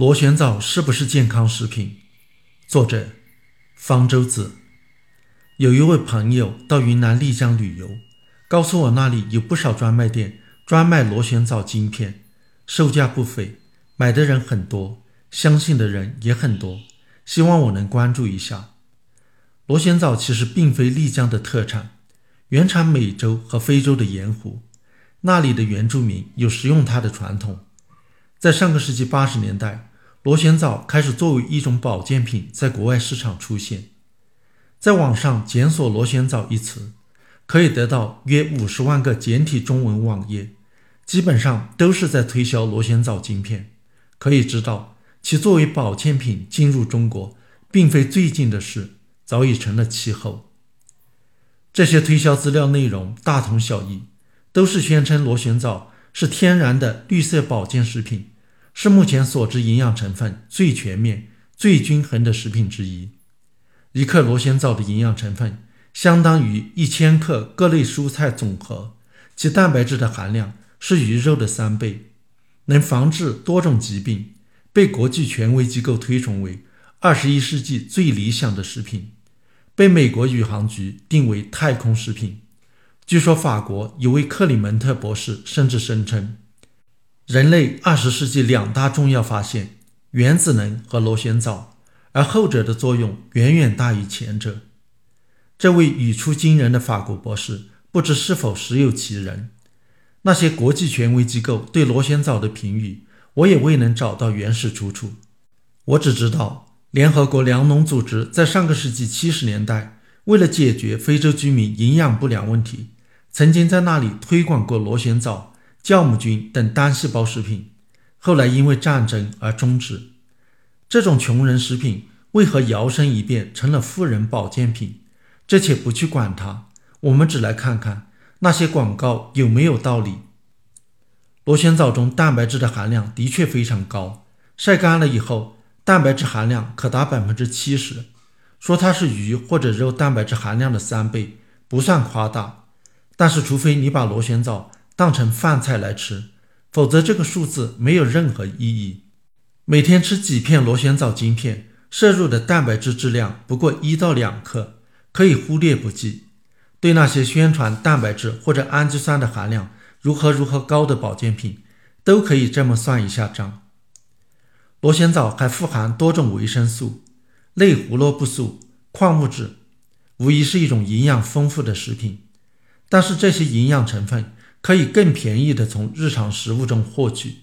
螺旋藻是不是健康食品？作者：方舟子。有一位朋友到云南丽江旅游，告诉我那里有不少专卖店专卖螺旋藻晶片，售价不菲，买的人很多，相信的人也很多。希望我能关注一下。螺旋藻其实并非丽江的特产，原产美洲和非洲的盐湖，那里的原住民有食用它的传统。在上个世纪八十年代。螺旋藻开始作为一种保健品在国外市场出现，在网上检索“螺旋藻”一词，可以得到约五十万个简体中文网页，基本上都是在推销螺旋藻晶片。可以知道，其作为保健品进入中国，并非最近的事，早已成了气候。这些推销资料内容大同小异，都是宣称螺旋藻是天然的绿色保健食品。是目前所知营养成分最全面、最均衡的食品之一。一克螺旋藻的营养成分相当于一千克各类蔬菜总和，其蛋白质的含量是鱼肉的三倍，能防治多种疾病，被国际权威机构推崇为二十一世纪最理想的食品，被美国宇航局定为太空食品。据说法国有位克里门特博士甚至声称。人类二十世纪两大重要发现：原子能和螺旋藻，而后者的作用远远大于前者。这位语出惊人的法国博士，不知是否实有其人？那些国际权威机构对螺旋藻的评语，我也未能找到原始出处。我只知道，联合国粮农组织在上个世纪七十年代，为了解决非洲居民营养不良问题，曾经在那里推广过螺旋藻。酵母菌等单细胞食品，后来因为战争而终止。这种穷人食品为何摇身一变成了富人保健品？这且不去管它，我们只来看看那些广告有没有道理。螺旋藻中蛋白质的含量的确非常高，晒干了以后，蛋白质含量可达百分之七十。说它是鱼或者肉蛋白质含量的三倍，不算夸大。但是，除非你把螺旋藻。当成饭菜来吃，否则这个数字没有任何意义。每天吃几片螺旋藻晶片，摄入的蛋白质质量不过一到两克，可以忽略不计。对那些宣传蛋白质或者氨基酸的含量如何如何高的保健品，都可以这么算一下账。螺旋藻还富含多种维生素、类胡萝卜素、矿物质，无疑是一种营养丰富的食品。但是这些营养成分。可以更便宜的从日常食物中获取。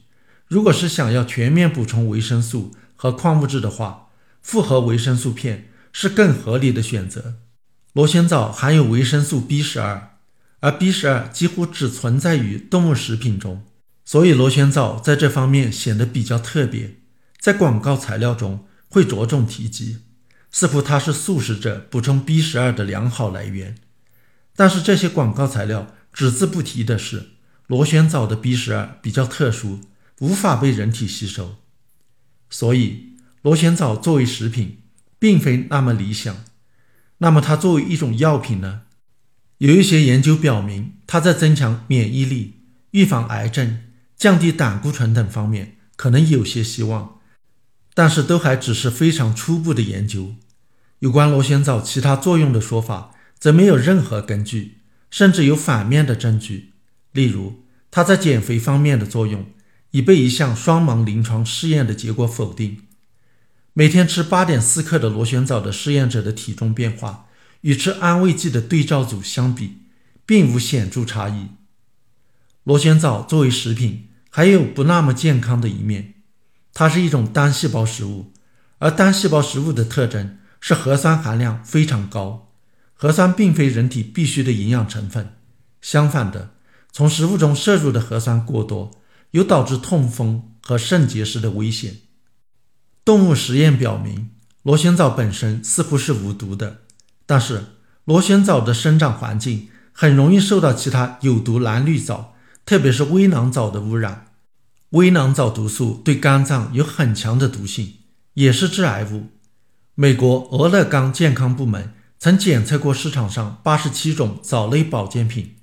如果是想要全面补充维生素和矿物质的话，复合维生素片是更合理的选择。螺旋藻含有维生素 B 十二，而 B 十二几乎只存在于动物食品中，所以螺旋藻在这方面显得比较特别，在广告材料中会着重提及，似乎它是素食者补充 B 十二的良好来源。但是这些广告材料。只字不提的是，螺旋藻的 B 十二比较特殊，无法被人体吸收，所以螺旋藻作为食品并非那么理想。那么它作为一种药品呢？有一些研究表明，它在增强免疫力、预防癌症、降低胆固醇等方面可能有些希望，但是都还只是非常初步的研究。有关螺旋藻其他作用的说法，则没有任何根据。甚至有反面的证据，例如它在减肥方面的作用已被一项双盲临床试验的结果否定。每天吃八点四克的螺旋藻的试验者的体重变化，与吃安慰剂的对照组相比，并无显著差异。螺旋藻作为食品，还有不那么健康的一面，它是一种单细胞食物，而单细胞食物的特征是核酸含量非常高。核酸并非人体必需的营养成分，相反的，从食物中摄入的核酸过多，有导致痛风和肾结石的危险。动物实验表明，螺旋藻本身似乎是无毒的，但是螺旋藻的生长环境很容易受到其他有毒蓝绿藻，特别是微囊藻的污染。微囊藻毒素对肝脏有很强的毒性，也是致癌物。美国俄勒冈健康部门。曾检测过市场上八十七种藻类保健品，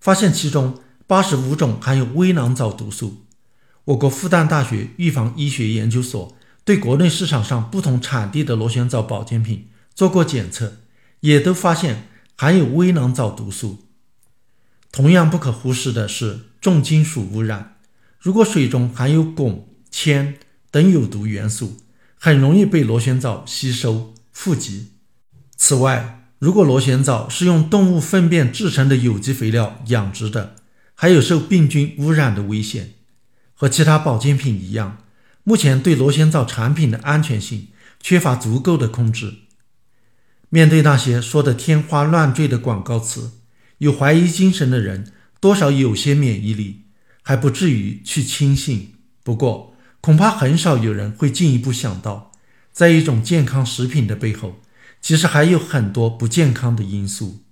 发现其中八十五种含有微囊藻毒素。我国复旦大学预防医学研究所对国内市场上不同产地的螺旋藻保健品做过检测，也都发现含有微囊藻毒素。同样不可忽视的是重金属污染，如果水中含有汞、铅等有毒元素，很容易被螺旋藻吸收富集。此外，如果螺旋藻是用动物粪便制成的有机肥料养殖的，还有受病菌污染的危险。和其他保健品一样，目前对螺旋藻产品的安全性缺乏足够的控制。面对那些说的天花乱坠的广告词，有怀疑精神的人多少有些免疫力，还不至于去轻信。不过，恐怕很少有人会进一步想到，在一种健康食品的背后，其实还有很多不健康的因素。